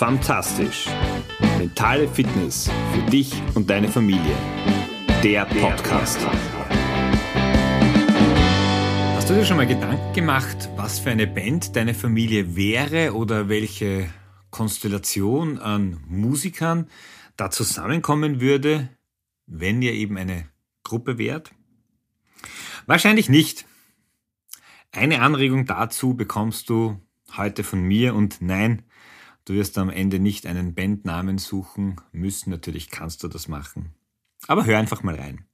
Fantastisch. Mentale Fitness für dich und deine Familie. Der Podcast. Hast du dir schon mal Gedanken gemacht, was für eine Band deine Familie wäre oder welche Konstellation an Musikern da zusammenkommen würde, wenn ihr eben eine Gruppe wärt? Wahrscheinlich nicht. Eine Anregung dazu bekommst du heute von mir und nein, Du wirst am Ende nicht einen Bandnamen suchen müssen. Natürlich kannst du das machen. Aber hör einfach mal rein.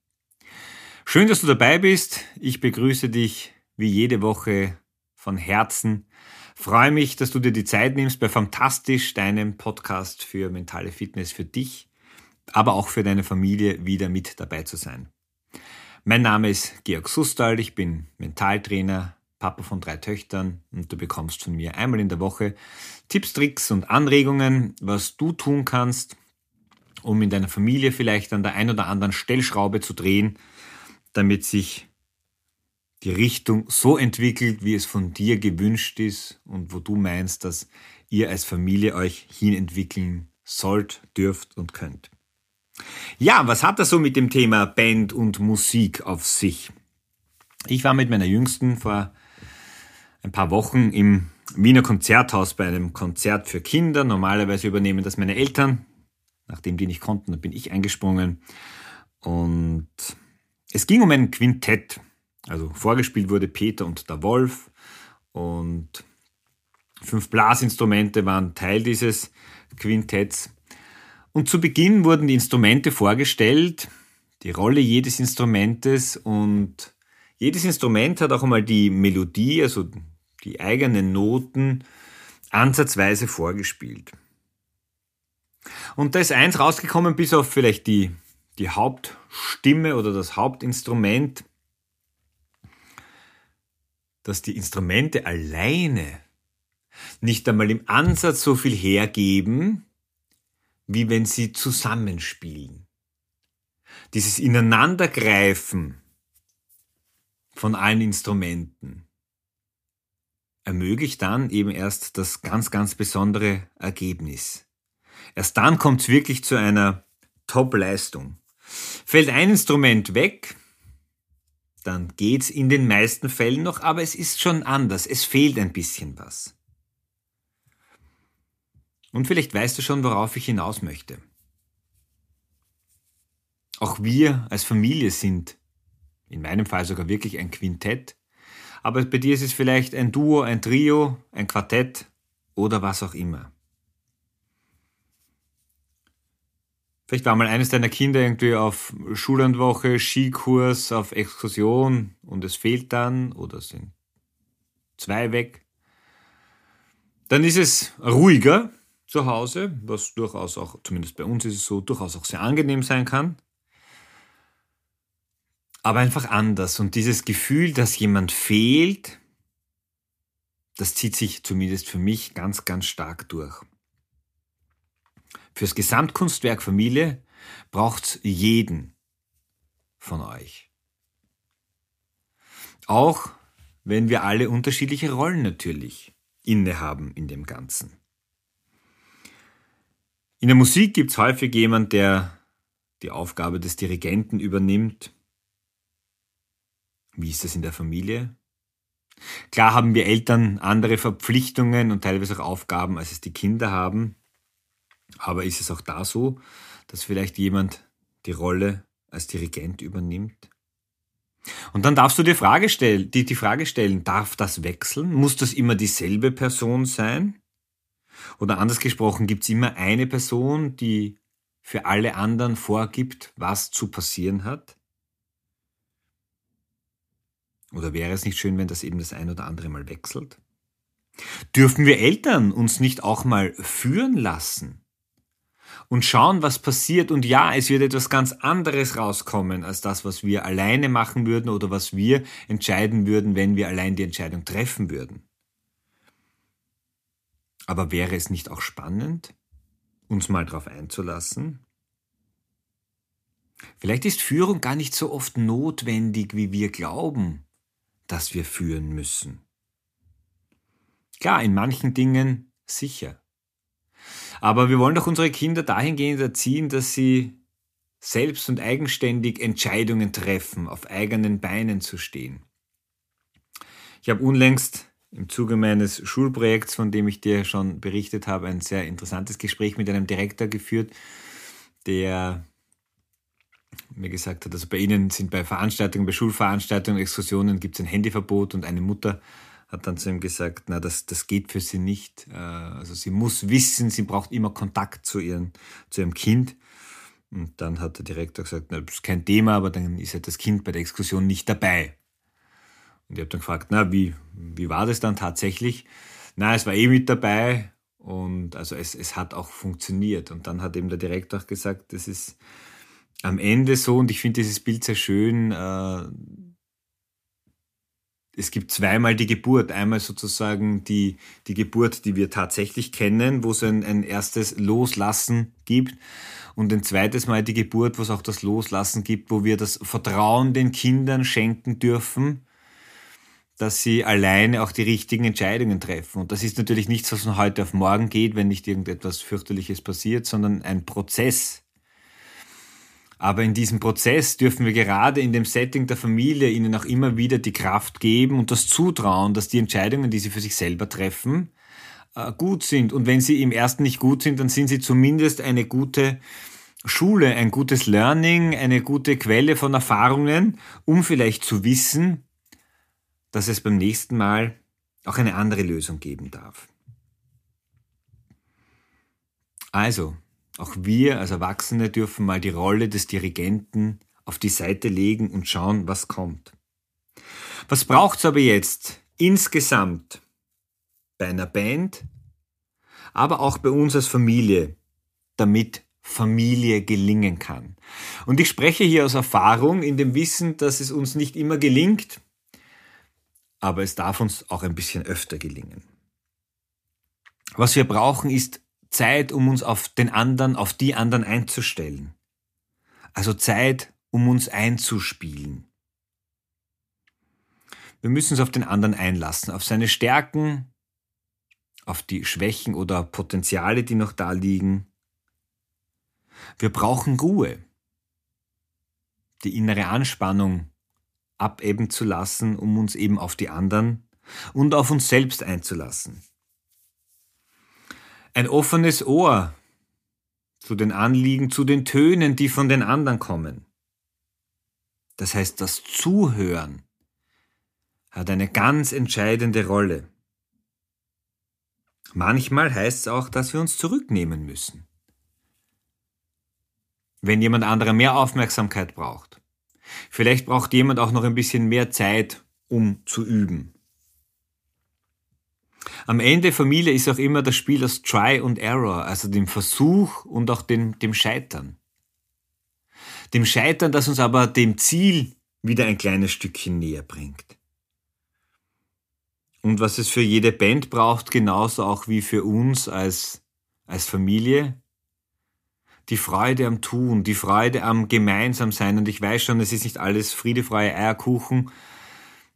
Schön, dass du dabei bist. Ich begrüße dich wie jede Woche von Herzen. Freue mich, dass du dir die Zeit nimmst bei Fantastisch, deinem Podcast für mentale Fitness für dich, aber auch für deine Familie wieder mit dabei zu sein. Mein Name ist Georg Sustal, ich bin Mentaltrainer, Papa von drei Töchtern und du bekommst von mir einmal in der Woche Tipps, Tricks und Anregungen, was du tun kannst, um in deiner Familie vielleicht an der ein oder anderen Stellschraube zu drehen, damit sich die Richtung so entwickelt, wie es von dir gewünscht ist und wo du meinst, dass ihr als Familie euch hinentwickeln sollt, dürft und könnt. Ja, was hat das so mit dem Thema Band und Musik auf sich? Ich war mit meiner Jüngsten vor ein paar Wochen im Wiener Konzerthaus bei einem Konzert für Kinder. Normalerweise übernehmen das meine Eltern. Nachdem die nicht konnten, dann bin ich eingesprungen. Und es ging um ein Quintett. Also vorgespielt wurde Peter und der Wolf. Und fünf Blasinstrumente waren Teil dieses Quintetts. Und zu Beginn wurden die Instrumente vorgestellt, die Rolle jedes Instrumentes und jedes Instrument hat auch einmal die Melodie, also die eigenen Noten ansatzweise vorgespielt. Und da ist eins rausgekommen, bis auf vielleicht die, die Hauptstimme oder das Hauptinstrument, dass die Instrumente alleine nicht einmal im Ansatz so viel hergeben, wie wenn sie zusammenspielen. Dieses Ineinandergreifen von allen Instrumenten ermöglicht dann eben erst das ganz, ganz besondere Ergebnis. Erst dann kommt es wirklich zu einer Top-Leistung. Fällt ein Instrument weg, dann geht's in den meisten Fällen noch, aber es ist schon anders. Es fehlt ein bisschen was. Und vielleicht weißt du schon, worauf ich hinaus möchte. Auch wir als Familie sind, in meinem Fall sogar wirklich ein Quintett, aber bei dir ist es vielleicht ein Duo, ein Trio, ein Quartett oder was auch immer. Vielleicht war mal eines deiner Kinder irgendwie auf Schullandwoche, Skikurs, auf Exkursion und es fehlt dann oder sind zwei weg. Dann ist es ruhiger zu Hause, was durchaus auch, zumindest bei uns ist es so, durchaus auch sehr angenehm sein kann aber einfach anders. Und dieses Gefühl, dass jemand fehlt, das zieht sich zumindest für mich ganz, ganz stark durch. Fürs Gesamtkunstwerk Familie braucht's jeden von euch. Auch wenn wir alle unterschiedliche Rollen natürlich innehaben in dem Ganzen. In der Musik gibt's häufig jemand, der die Aufgabe des Dirigenten übernimmt, wie ist das in der Familie? Klar haben wir Eltern andere Verpflichtungen und teilweise auch Aufgaben, als es die Kinder haben. Aber ist es auch da so, dass vielleicht jemand die Rolle als Dirigent übernimmt? Und dann darfst du dir Frage stellen, die, die Frage stellen, darf das wechseln? Muss das immer dieselbe Person sein? Oder anders gesprochen, gibt es immer eine Person, die für alle anderen vorgibt, was zu passieren hat? Oder wäre es nicht schön, wenn das eben das ein oder andere mal wechselt? Dürfen wir Eltern uns nicht auch mal führen lassen? Und schauen, was passiert. Und ja, es wird etwas ganz anderes rauskommen als das, was wir alleine machen würden oder was wir entscheiden würden, wenn wir allein die Entscheidung treffen würden. Aber wäre es nicht auch spannend, uns mal darauf einzulassen? Vielleicht ist Führung gar nicht so oft notwendig, wie wir glauben das wir führen müssen. Klar, in manchen Dingen sicher. Aber wir wollen doch unsere Kinder dahingehend erziehen, dass sie selbst und eigenständig Entscheidungen treffen, auf eigenen Beinen zu stehen. Ich habe unlängst im Zuge meines Schulprojekts, von dem ich dir schon berichtet habe, ein sehr interessantes Gespräch mit einem Direktor geführt, der mir gesagt hat, also bei Ihnen sind bei Veranstaltungen, bei Schulveranstaltungen, Exkursionen gibt es ein Handyverbot und eine Mutter hat dann zu ihm gesagt, na, das, das geht für sie nicht. Äh, also sie muss wissen, sie braucht immer Kontakt zu, ihren, zu ihrem Kind. Und dann hat der Direktor gesagt, na, das ist kein Thema, aber dann ist ja das Kind bei der Exkursion nicht dabei. Und ich habe dann gefragt, na, wie, wie war das dann tatsächlich? Na, es war eh mit dabei und also es, es hat auch funktioniert. Und dann hat eben der Direktor auch gesagt, das ist am Ende so, und ich finde dieses Bild sehr schön, äh, es gibt zweimal die Geburt. Einmal sozusagen die, die Geburt, die wir tatsächlich kennen, wo es ein, ein erstes Loslassen gibt. Und ein zweites Mal die Geburt, wo es auch das Loslassen gibt, wo wir das Vertrauen den Kindern schenken dürfen, dass sie alleine auch die richtigen Entscheidungen treffen. Und das ist natürlich nichts, was von heute auf morgen geht, wenn nicht irgendetwas fürchterliches passiert, sondern ein Prozess. Aber in diesem Prozess dürfen wir gerade in dem Setting der Familie ihnen auch immer wieder die Kraft geben und das Zutrauen, dass die Entscheidungen, die sie für sich selber treffen, äh, gut sind. Und wenn sie im ersten nicht gut sind, dann sind sie zumindest eine gute Schule, ein gutes Learning, eine gute Quelle von Erfahrungen, um vielleicht zu wissen, dass es beim nächsten Mal auch eine andere Lösung geben darf. Also, auch wir als Erwachsene dürfen mal die Rolle des Dirigenten auf die Seite legen und schauen, was kommt. Was braucht's aber jetzt insgesamt bei einer Band, aber auch bei uns als Familie, damit Familie gelingen kann? Und ich spreche hier aus Erfahrung in dem Wissen, dass es uns nicht immer gelingt, aber es darf uns auch ein bisschen öfter gelingen. Was wir brauchen, ist Zeit, um uns auf den anderen, auf die anderen einzustellen. Also Zeit, um uns einzuspielen. Wir müssen uns auf den anderen einlassen, auf seine Stärken, auf die Schwächen oder Potenziale, die noch da liegen. Wir brauchen Ruhe, die innere Anspannung abebben zu lassen, um uns eben auf die anderen und auf uns selbst einzulassen. Ein offenes Ohr zu den Anliegen, zu den Tönen, die von den anderen kommen. Das heißt, das Zuhören hat eine ganz entscheidende Rolle. Manchmal heißt es auch, dass wir uns zurücknehmen müssen. Wenn jemand anderer mehr Aufmerksamkeit braucht. Vielleicht braucht jemand auch noch ein bisschen mehr Zeit, um zu üben. Am Ende Familie ist auch immer das Spiel aus Try und Error, also dem Versuch und auch dem, dem Scheitern. Dem Scheitern, das uns aber dem Ziel wieder ein kleines Stückchen näher bringt. Und was es für jede Band braucht, genauso auch wie für uns als, als Familie, die Freude am Tun, die Freude am Gemeinsamsein. Und ich weiß schon, es ist nicht alles friedefreie Eierkuchen,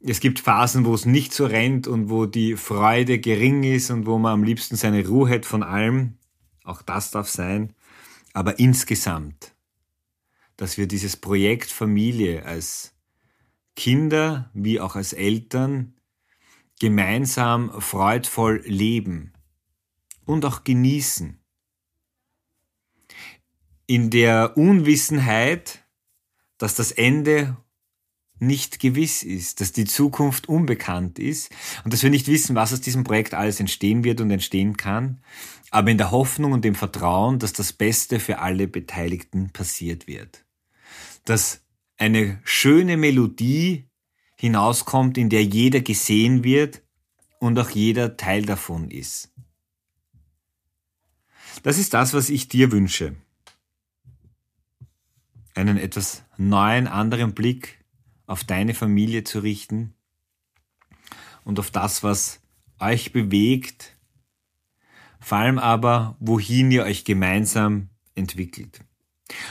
es gibt Phasen, wo es nicht so rennt und wo die Freude gering ist und wo man am liebsten seine Ruhe hat von allem. Auch das darf sein. Aber insgesamt, dass wir dieses Projekt Familie als Kinder wie auch als Eltern gemeinsam freudvoll leben und auch genießen. In der Unwissenheit, dass das Ende nicht gewiss ist, dass die Zukunft unbekannt ist und dass wir nicht wissen, was aus diesem Projekt alles entstehen wird und entstehen kann, aber in der Hoffnung und dem Vertrauen, dass das Beste für alle Beteiligten passiert wird. Dass eine schöne Melodie hinauskommt, in der jeder gesehen wird und auch jeder Teil davon ist. Das ist das, was ich dir wünsche. Einen etwas neuen, anderen Blick auf deine Familie zu richten und auf das, was euch bewegt, vor allem aber, wohin ihr euch gemeinsam entwickelt.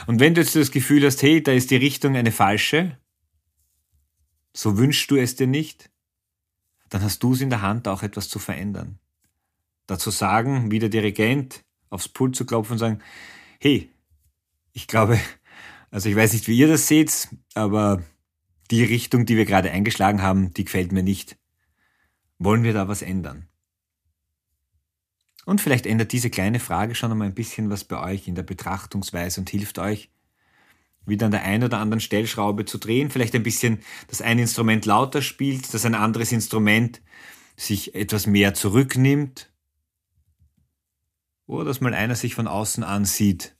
Und wenn du jetzt das Gefühl hast, hey, da ist die Richtung eine falsche, so wünschst du es dir nicht, dann hast du es in der Hand, auch etwas zu verändern. Dazu sagen, wie der Dirigent, aufs Pult zu klopfen und sagen, hey, ich glaube, also ich weiß nicht, wie ihr das seht, aber die Richtung, die wir gerade eingeschlagen haben, die gefällt mir nicht. Wollen wir da was ändern? Und vielleicht ändert diese kleine Frage schon einmal ein bisschen was bei euch in der Betrachtungsweise und hilft euch, wieder an der einen oder anderen Stellschraube zu drehen, vielleicht ein bisschen, dass ein Instrument lauter spielt, dass ein anderes Instrument sich etwas mehr zurücknimmt, oder dass mal einer sich von außen ansieht,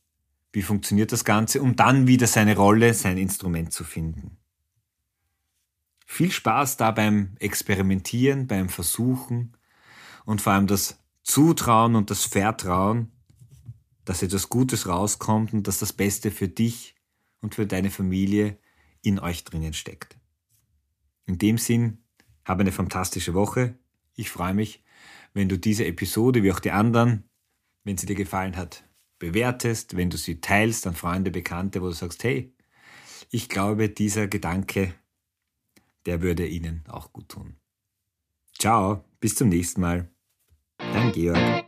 wie funktioniert das Ganze, um dann wieder seine Rolle, sein Instrument zu finden. Viel Spaß da beim Experimentieren, beim Versuchen und vor allem das Zutrauen und das Vertrauen, dass etwas Gutes rauskommt und dass das Beste für dich und für deine Familie in euch drinnen steckt. In dem Sinn, habe eine fantastische Woche. Ich freue mich, wenn du diese Episode wie auch die anderen, wenn sie dir gefallen hat, bewertest, wenn du sie teilst an Freunde, Bekannte, wo du sagst, hey, ich glaube, dieser Gedanke, der würde ihnen auch gut tun. Ciao, bis zum nächsten Mal. Dein Georg.